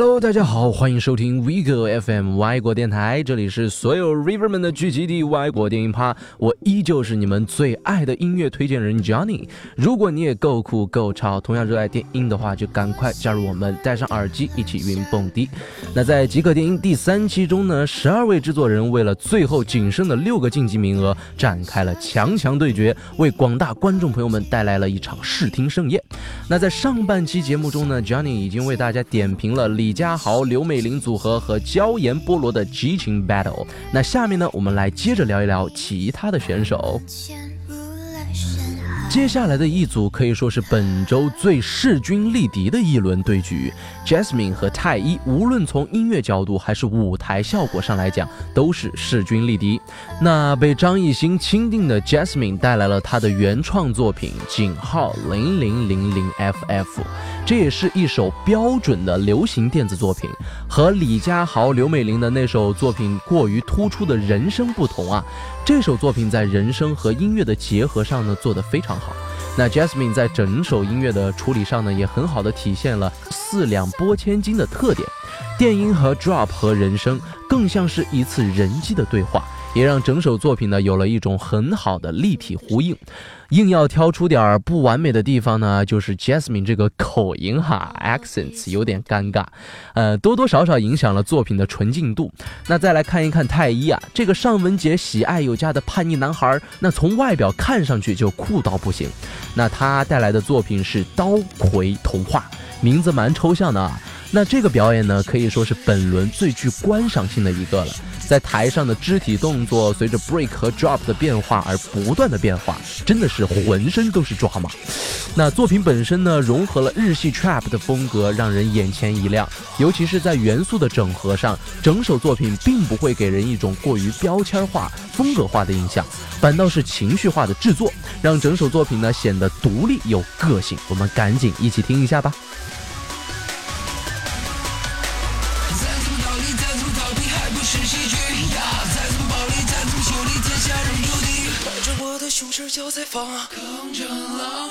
Hello，大家好，欢迎收听 Vigo FM 外国电台，这里是所有 River 们的聚集地——外国电影趴。我依旧是你们最爱的音乐推荐人 Johnny。如果你也够酷够潮，同样热爱电音的话，就赶快加入我们，戴上耳机一起云蹦迪。那在极客电音第三期中呢，十二位制作人为了最后仅剩的六个晋级名额，展开了强强对决，为广大观众朋友们带来了一场视听盛宴。那在上半期节目中呢，Johnny 已经为大家点评了。李李佳豪、刘美玲组合和椒盐菠萝的激情 battle。那下面呢，我们来接着聊一聊其他的选手。接下来的一组可以说是本周最势均力敌的一轮对局，Jasmine 和太一，无论从音乐角度还是舞台效果上来讲，都是势均力敌。那被张艺兴钦定的 Jasmine 带来了他的原创作品井号零零零零 FF，这也是一首标准的流行电子作品，和李佳豪、刘美玲的那首作品过于突出的人声不同啊。这首作品在人声和音乐的结合上呢，做得非常好。那 Jasmine 在整首音乐的处理上呢，也很好的体现了四两拨千斤的特点，电音和 drop 和人声更像是一次人机的对话。也让整首作品呢有了一种很好的立体呼应。硬要挑出点儿不完美的地方呢，就是 Jasmine 这个口音哈，accents 有点尴尬，呃，多多少少影响了作品的纯净度。那再来看一看太一啊，这个尚雯婕喜爱有加的叛逆男孩，那从外表看上去就酷到不行。那他带来的作品是《刀魁童话》，名字蛮抽象的啊。那这个表演呢，可以说是本轮最具观赏性的一个了。在台上的肢体动作随着 break 和 drop 的变化而不断的变化，真的是浑身都是抓马。那作品本身呢，融合了日系 trap 的风格，让人眼前一亮。尤其是在元素的整合上，整首作品并不会给人一种过于标签化、风格化的印象，反倒是情绪化的制作，让整首作品呢显得独立有个性。我们赶紧一起听一下吧。胸持脚在放，铿锵浪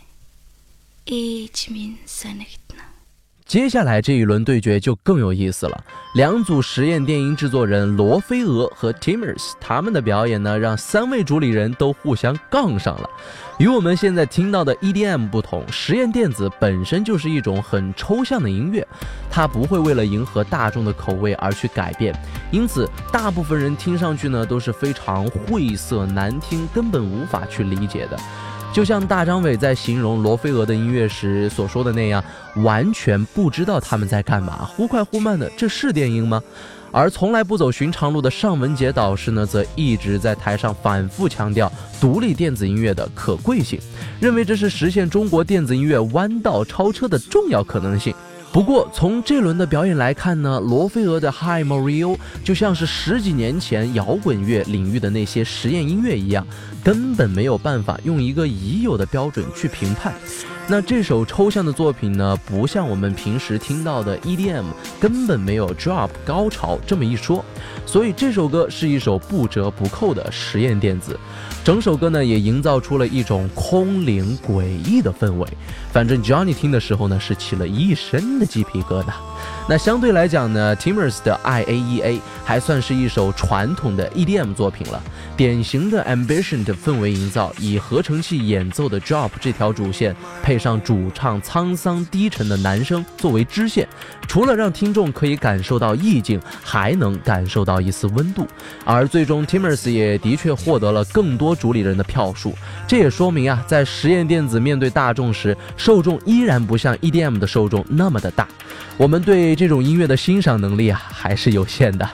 接下来这一轮对决就更有意思了。两组实验电影制作人罗飞蛾和 Timers，他们的表演呢，让三位主理人都互相杠上了。与我们现在听到的 EDM 不同，实验电子本身就是一种很抽象的音乐，它不会为了迎合大众的口味而去改变，因此大部分人听上去呢都是非常晦涩难听，根本无法去理解的。就像大张伟在形容罗飞蛾的音乐时所说的那样，完全不知道他们在干嘛，忽快忽慢的，这是电音吗？而从来不走寻常路的尚雯婕导师呢，则一直在台上反复强调独立电子音乐的可贵性，认为这是实现中国电子音乐弯道超车的重要可能性。不过从这轮的表演来看呢，罗菲俄的《Hi Mario》就像是十几年前摇滚乐领域的那些实验音乐一样，根本没有办法用一个已有的标准去评判。那这首抽象的作品呢，不像我们平时听到的 EDM，根本没有 drop 高潮这么一说，所以这首歌是一首不折不扣的实验电子。整首歌呢，也营造出了一种空灵诡异的氛围。反正 Johnny 听的时候呢，是起了一身的鸡皮疙瘩。那相对来讲呢，Timers 的 IAEA 还算是一首传统的 EDM 作品了，典型的 Ambition 的氛围营造，以合成器演奏的 Drop 这条主线，配上主唱沧桑低沉的男声作为支线，除了让听众可以感受到意境，还能感受到一丝温度。而最终 Timers 也的确获得了更多主理人的票数，这也说明啊，在实验电子面对大众时，受众依然不像 EDM 的受众那么的大。我们对对这种音乐的欣赏能力啊，还是有限的。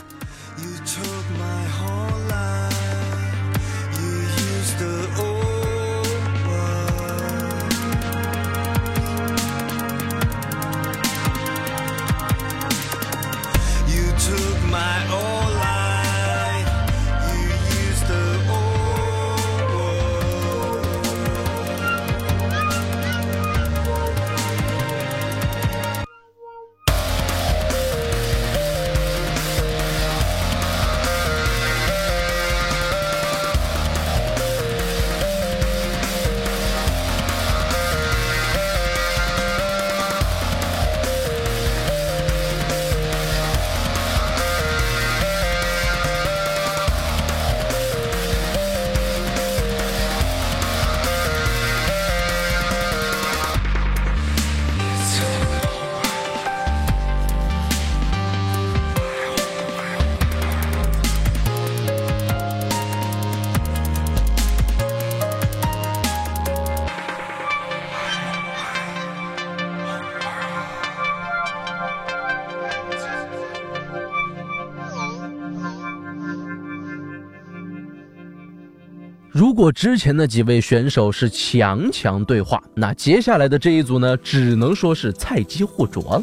如果之前的几位选手是强强对话，那接下来的这一组呢，只能说是菜鸡互啄了。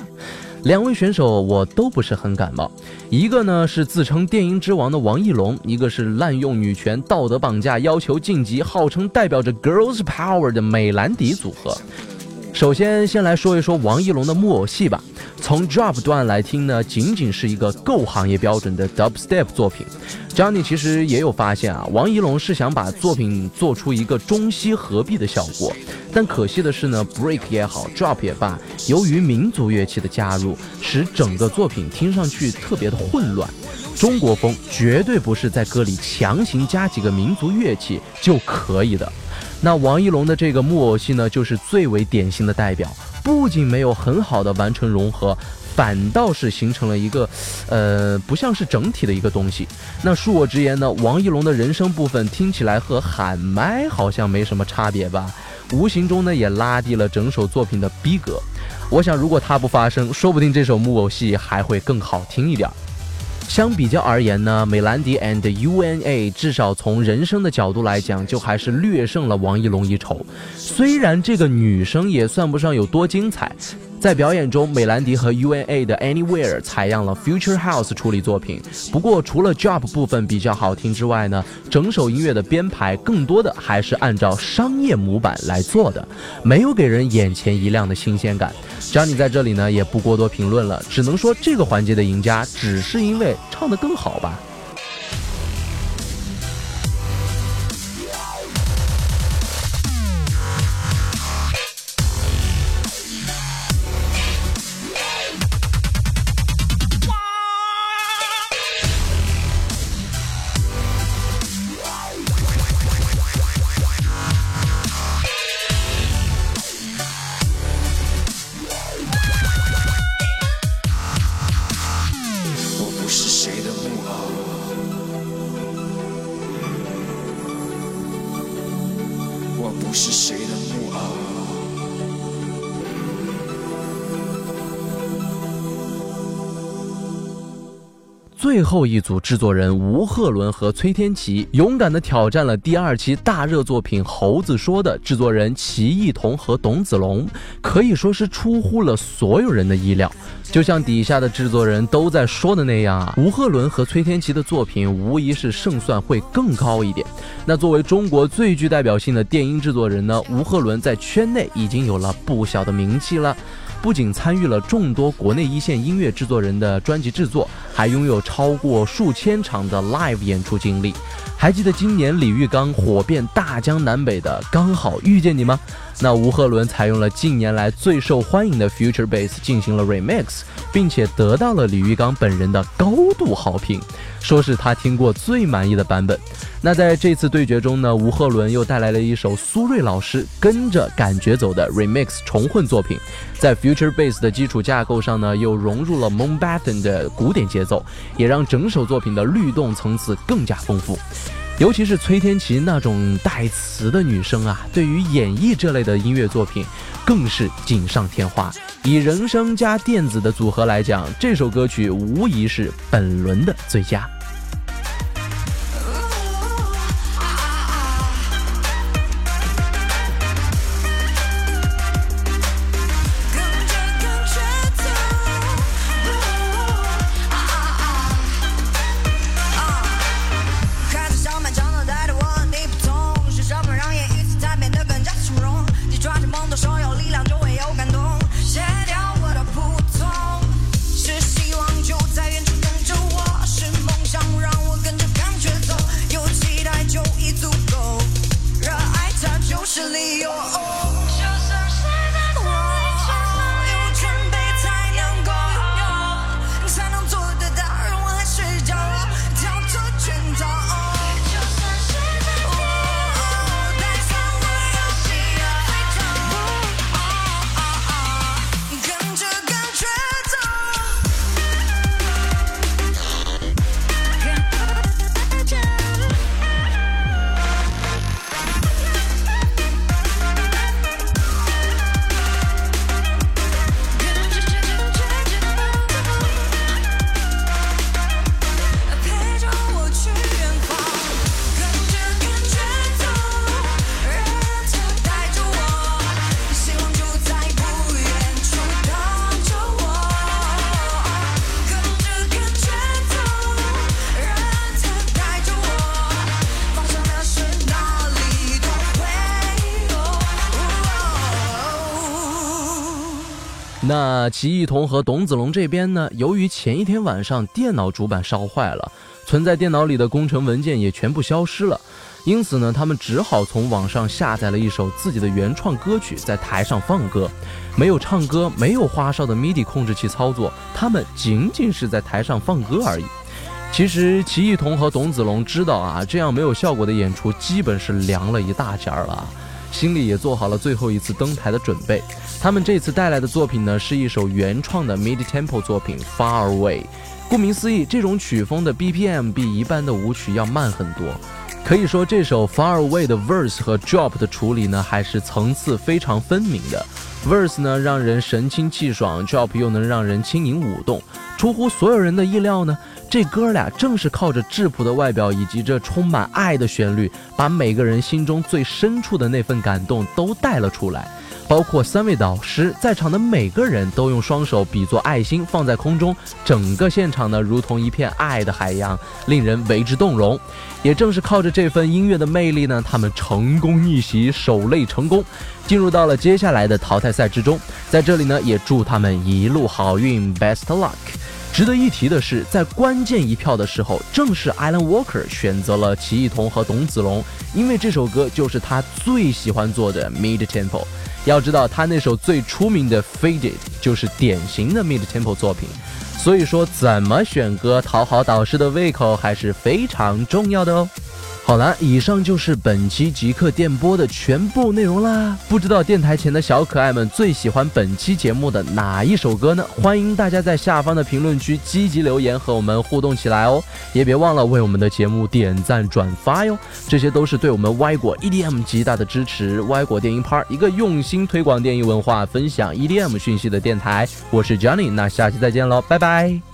两位选手我都不是很感冒，一个呢是自称电音之王的王绎龙，一个是滥用女权、道德绑架、要求晋级，号称代表着 Girls Power 的美兰迪组合。首先，先来说一说王绎龙的木偶戏吧。从 drop 段来听呢，仅仅是一个够行业标准的 dubstep 作品。Johnny 其实也有发现啊，王绎龙是想把作品做出一个中西合璧的效果，但可惜的是呢，break 也好，drop 也罢，由于民族乐器的加入，使整个作品听上去特别的混乱。中国风绝对不是在歌里强行加几个民族乐器就可以的。那王一龙的这个木偶戏呢，就是最为典型的代表，不仅没有很好的完成融合，反倒是形成了一个，呃，不像是整体的一个东西。那恕我直言呢，王一龙的人声部分听起来和喊麦好像没什么差别吧，无形中呢也拉低了整首作品的逼格。我想，如果他不发声，说不定这首木偶戏还会更好听一点。相比较而言呢，美兰迪 and UNA 至少从人生的角度来讲，就还是略胜了王一龙一筹。虽然这个女生也算不上有多精彩，在表演中，美兰迪和 UNA 的 Anywhere 采样了 Future House 处理作品。不过，除了 drop 部分比较好听之外呢，整首音乐的编排更多的还是按照商业模板来做的，没有给人眼前一亮的新鲜感。Johnny 在这里呢也不过多评论了，只能说这个环节的赢家只是因为唱得更好吧。我不是谁的最后一组制作人吴鹤伦和崔天琪勇敢地挑战了第二期大热作品《猴子说》的制作人齐艺彤和董子龙，可以说是出乎了所有人的意料。就像底下的制作人都在说的那样啊，吴鹤伦和崔天琪的作品无疑是胜算会更高一点。那作为中国最具代表性的电音制作人呢，吴鹤伦在圈内已经有了不小的名气了。不仅参与了众多国内一线音乐制作人的专辑制作，还拥有超过数千场的 live 演出经历。还记得今年李玉刚火遍大江南北的《刚好遇见你》吗？那吴鹤伦采用了近年来最受欢迎的 Future Bass 进行了 remix，并且得到了李玉刚本人的高度好评，说是他听过最满意的版本。那在这次对决中呢，吴鹤伦又带来了一首苏芮老师跟着感觉走的 remix 重混作品，在 Future Bass 的基础架构上呢，又融入了 Moonbatten 的古典节奏，也让整首作品的律动层次更加丰富。尤其是崔天琪那种带词的女生啊，对于演绎这类的音乐作品更是锦上添花。以人声加电子的组合来讲，这首歌曲无疑是本轮的最佳。那齐艺彤和董子龙这边呢，由于前一天晚上电脑主板烧坏了，存在电脑里的工程文件也全部消失了，因此呢，他们只好从网上下载了一首自己的原创歌曲，在台上放歌。没有唱歌，没有花哨的 MIDI 控制器操作，他们仅仅是在台上放歌而已。其实齐艺彤和董子龙知道啊，这样没有效果的演出基本是凉了一大截儿了，心里也做好了最后一次登台的准备。他们这次带来的作品呢，是一首原创的 mid-tempo 作品《Far Away》。顾名思义，这种曲风的 BPM 比一般的舞曲要慢很多。可以说，这首《Far Away》的 verse 和 drop 的处理呢，还是层次非常分明的。verse 呢，让人神清气爽；drop 又能让人轻盈舞动。出乎所有人的意料呢，这哥俩正是靠着质朴的外表以及这充满爱的旋律，把每个人心中最深处的那份感动都带了出来。包括三位导师在场的每个人都用双手比作爱心放在空中，整个现场呢如同一片爱的海洋，令人为之动容。也正是靠着这份音乐的魅力呢，他们成功逆袭，首擂成功，进入到了接下来的淘汰赛之中。在这里呢，也祝他们一路好运，best luck。值得一提的是，在关键一票的时候，正是 Alan Walker 选择了齐一彤和董子龙，因为这首歌就是他最喜欢做的 mid tempo。要知道，他那首最出名的《Faded》就是典型的 mid tempo 作品，所以说怎么选歌讨好导师的胃口还是非常重要的哦。好了，以上就是本期极客电波的全部内容啦。不知道电台前的小可爱们最喜欢本期节目的哪一首歌呢？欢迎大家在下方的评论区积极留言和我们互动起来哦。也别忘了为我们的节目点赞转发哟，这些都是对我们歪果 EDM 极大的支持。歪果电音趴，一个用心推广电音文化、分享 EDM 讯息的电台。我是 Johnny，那下期再见喽，拜拜。